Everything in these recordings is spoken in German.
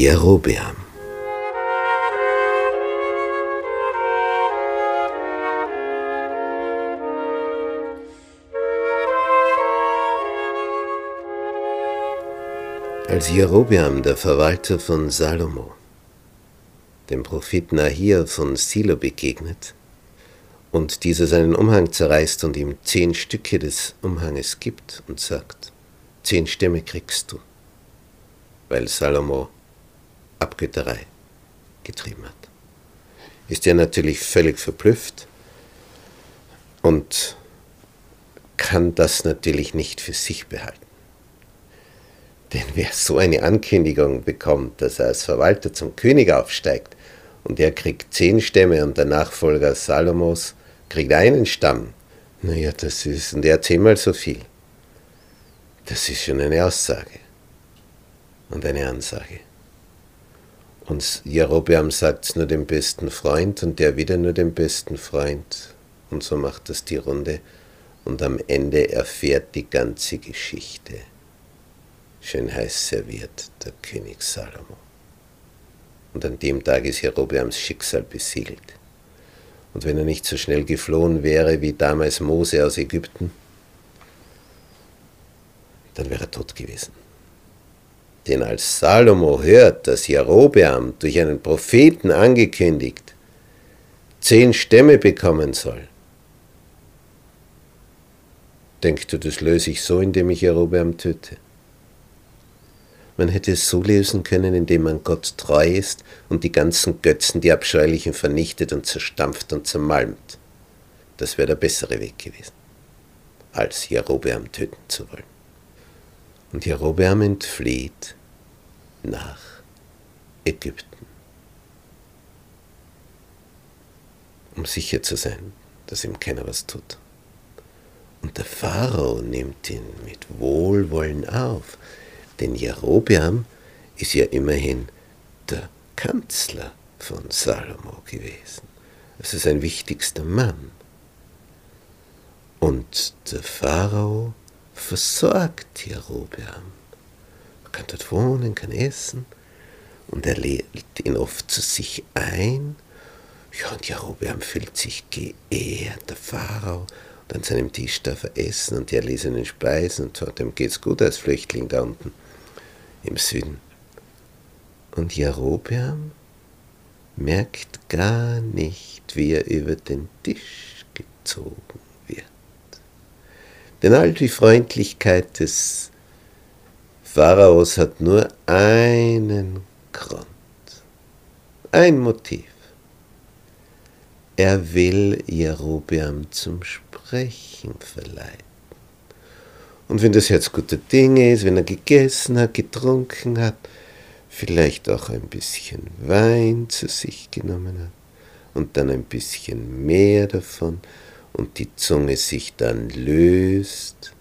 Jerobeam. Als Jerobeam, der Verwalter von Salomo, dem Propheten Ahia von Silo begegnet und dieser seinen Umhang zerreißt und ihm zehn Stücke des Umhanges gibt und sagt, zehn Stämme kriegst du, weil Salomo Abgötterei getrieben hat. Ist er natürlich völlig verblüfft und kann das natürlich nicht für sich behalten. Denn wer so eine Ankündigung bekommt, dass er als Verwalter zum König aufsteigt und er kriegt zehn Stämme und der Nachfolger Salomos kriegt einen Stamm, naja, das ist, und er zehnmal so viel. Das ist schon eine Aussage und eine Ansage. Und Jerobeam sagt nur dem besten Freund und der wieder nur dem besten Freund. Und so macht das die Runde. Und am Ende erfährt die ganze Geschichte schön heiß serviert, der König Salomo. Und an dem Tag ist Jerobeams Schicksal besiegelt. Und wenn er nicht so schnell geflohen wäre wie damals Mose aus Ägypten, dann wäre er tot gewesen. Denn als Salomo hört, dass Jerobeam durch einen Propheten angekündigt zehn Stämme bekommen soll, denkt du, das löse ich so, indem ich Jerobeam töte. Man hätte es so lösen können, indem man Gott treu ist und die ganzen Götzen, die abscheulichen, vernichtet und zerstampft und zermalmt. Das wäre der bessere Weg gewesen, als Jerobeam töten zu wollen. Und Jerobeam entflieht nach Ägypten, um sicher zu sein, dass ihm keiner was tut. Und der Pharao nimmt ihn mit Wohlwollen auf. Denn Jerobeam ist ja immerhin der Kanzler von Salomo gewesen. Also sein wichtigster Mann. Und der Pharao versorgt Jerobeam. Kann dort wohnen, kann essen. Und er lädt ihn oft zu sich ein. Ja, und Jerobeam fühlt sich geehrt, der Pharao. Und an seinem Tisch darf er essen und die erlesenen Speisen. Und dem geht's gut als Flüchtling da unten im Süden. Und Jerobeam merkt gar nicht, wie er über den Tisch gezogen wird. Denn all die Freundlichkeit des Pharaos hat nur einen Grund, ein Motiv. Er will Jerobeam zum Sprechen verleiten. Und wenn das Herz guter Dinge ist, wenn er gegessen hat, getrunken hat, vielleicht auch ein bisschen Wein zu sich genommen hat und dann ein bisschen mehr davon und die Zunge sich dann löst,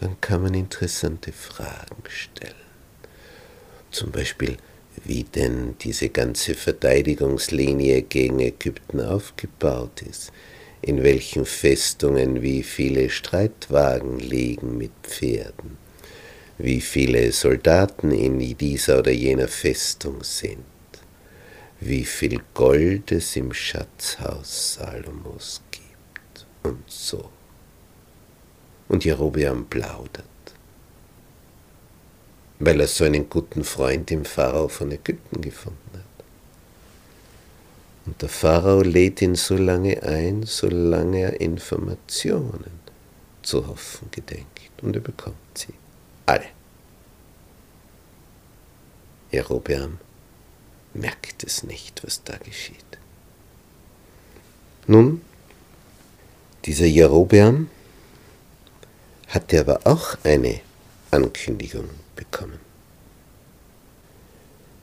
dann kann man interessante Fragen stellen. Zum Beispiel, wie denn diese ganze Verteidigungslinie gegen Ägypten aufgebaut ist, in welchen Festungen wie viele Streitwagen liegen mit Pferden, wie viele Soldaten in dieser oder jener Festung sind, wie viel Gold es im Schatzhaus Salomos gibt und so. Und Jerobeam plaudert, weil er so einen guten Freund im Pharao von Ägypten gefunden hat. Und der Pharao lädt ihn so lange ein, solange er Informationen zu hoffen gedenkt. Und er bekommt sie. Alle. Jerobeam merkt es nicht, was da geschieht. Nun, dieser Jerobeam hatte aber auch eine Ankündigung bekommen.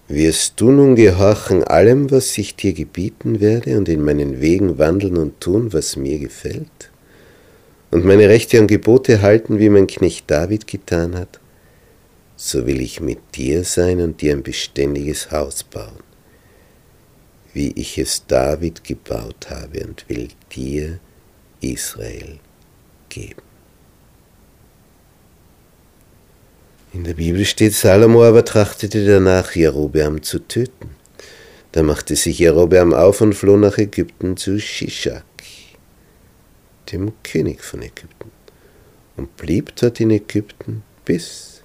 Wirst du nun gehorchen allem, was ich dir gebieten werde, und in meinen Wegen wandeln und tun, was mir gefällt? Und meine Rechte und Gebote halten, wie mein Knecht David getan hat? So will ich mit dir sein und dir ein beständiges Haus bauen, wie ich es David gebaut habe und will dir Israel geben. In der Bibel steht, Salomo aber trachtete danach, Jerobeam zu töten. Da machte sich Jerobeam auf und floh nach Ägypten zu Shishak, dem König von Ägypten, und blieb dort in Ägypten, bis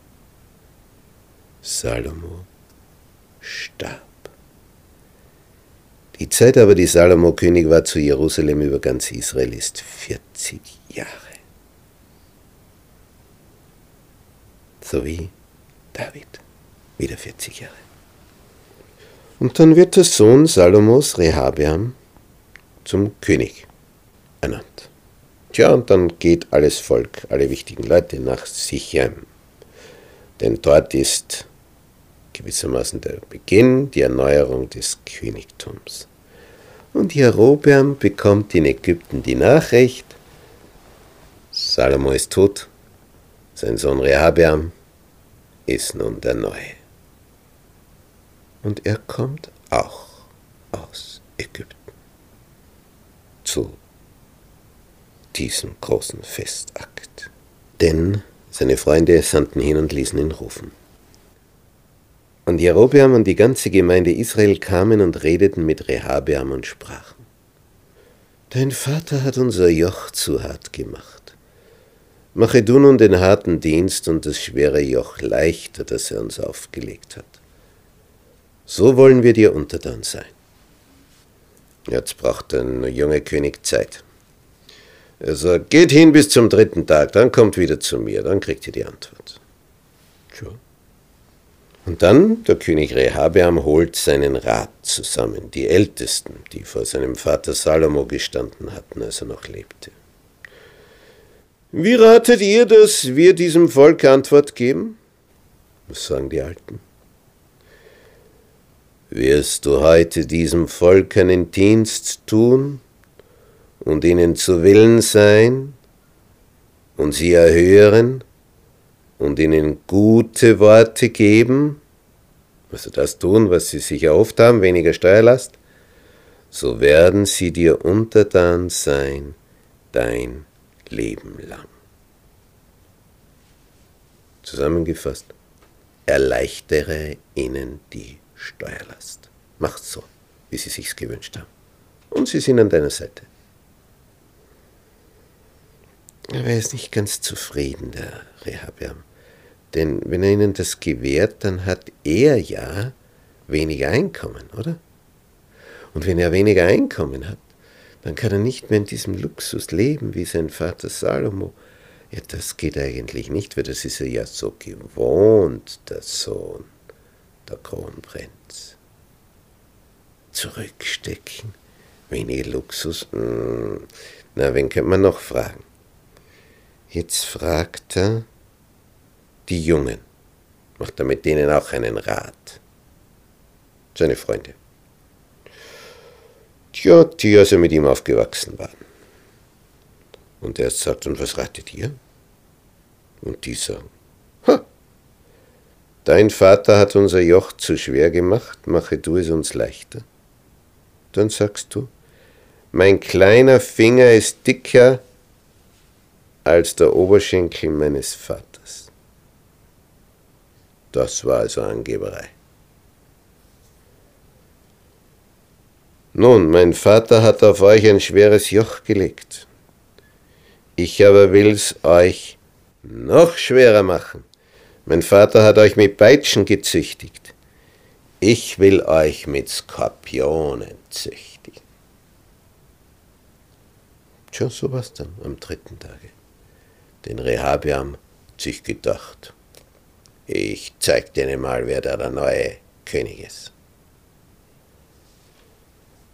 Salomo starb. Die Zeit aber, die Salomo König war zu Jerusalem über ganz Israel, ist 40 Jahre. So wie David, wieder 40 Jahre. Und dann wird der Sohn Salomos, Rehabeam, zum König ernannt. Tja, und dann geht alles Volk, alle wichtigen Leute nach Sichem. Denn dort ist gewissermaßen der Beginn, die Erneuerung des Königtums. Und Jerobeam bekommt in Ägypten die Nachricht, Salomo ist tot, sein Sohn Rehabeam ist nun der Neue. Und er kommt auch aus Ägypten zu diesem großen Festakt. Denn seine Freunde sandten hin und ließen ihn rufen. Und Jerobeam und die ganze Gemeinde Israel kamen und redeten mit Rehabeam und sprachen, Dein Vater hat unser Joch zu hart gemacht. Mache du nun den harten Dienst und das schwere Joch leichter, das er uns aufgelegt hat. So wollen wir dir untertan sein. Jetzt braucht der junge König Zeit. Er sagt, geht hin bis zum dritten Tag, dann kommt wieder zu mir, dann kriegt ihr die Antwort. Tja. Und dann, der König Rehabeam holt seinen Rat zusammen, die Ältesten, die vor seinem Vater Salomo gestanden hatten, als er noch lebte. Wie ratet ihr, dass wir diesem Volk Antwort geben? Was sagen die Alten? Wirst du heute diesem Volk einen Dienst tun und ihnen zu Willen sein und sie erhören und ihnen gute Worte geben, also das tun, was sie sich erhofft haben, weniger Steuerlast, so werden sie dir untertan sein dein Leben lang. Zusammengefasst, erleichtere ihnen die Steuerlast. Mach's so, wie sie sich's gewünscht haben. Und sie sind an deiner Seite. Aber er ist nicht ganz zufrieden, der Rehabeam. Denn wenn er ihnen das gewährt, dann hat er ja weniger Einkommen, oder? Und wenn er weniger Einkommen hat, dann kann er nicht mehr in diesem Luxus leben wie sein Vater Salomo. Ja, das geht eigentlich nicht, weil das ist er ja so gewohnt, der Sohn, der Kronprinz. Zurückstecken, weniger Luxus. Hm. Na, wen könnte man noch fragen? Jetzt fragt er, die Jungen, macht er mit denen auch einen Rat. Seine Freunde. Tja, die also mit ihm aufgewachsen waren. Und er sagt, und was ratet ihr? Und die sagen, ha, dein Vater hat unser Joch zu schwer gemacht, mache du es uns leichter. Dann sagst du, mein kleiner Finger ist dicker als der Oberschenkel meines Vaters. Das war also Angeberei. Nun, mein Vater hat auf euch ein schweres Joch gelegt. Ich aber will's euch noch schwerer machen. Mein Vater hat euch mit Peitschen gezüchtigt. Ich will euch mit Skorpionen züchtigen. Tja, so was dann am dritten Tage. Den Rehabiam sich gedacht. Ich zeig dir mal, wer da der neue König ist.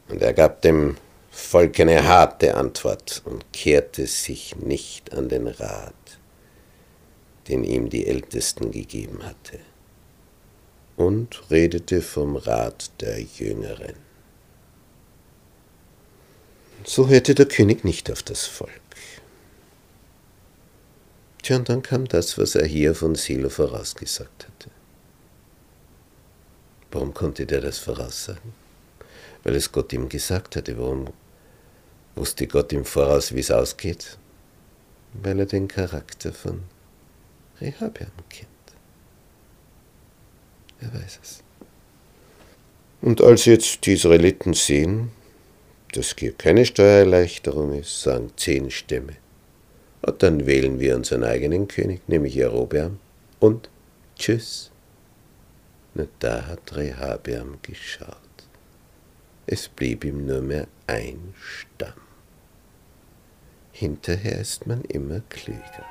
Und er gab dem Volk eine harte Antwort und kehrte sich nicht an den Rat, den ihm die Ältesten gegeben hatte, und redete vom Rat der Jüngeren. So hörte der König nicht auf das Volk. Tja, und dann kam das, was er hier von Silo vorausgesagt hatte. Warum konnte der das voraussagen? Weil es Gott ihm gesagt hatte. Warum wusste Gott im Voraus, wie es ausgeht? Weil er den Charakter von Rehabeam kennt. Wer weiß es. Und als jetzt die Israeliten sehen, dass hier keine Steuererleichterung ist, sagen zehn Stämme. Und dann wählen wir unseren eigenen König, nämlich Jerobeam, und tschüss. Na, da hat Rehabeam geschaut. Es blieb ihm nur mehr ein Stamm. Hinterher ist man immer klüger.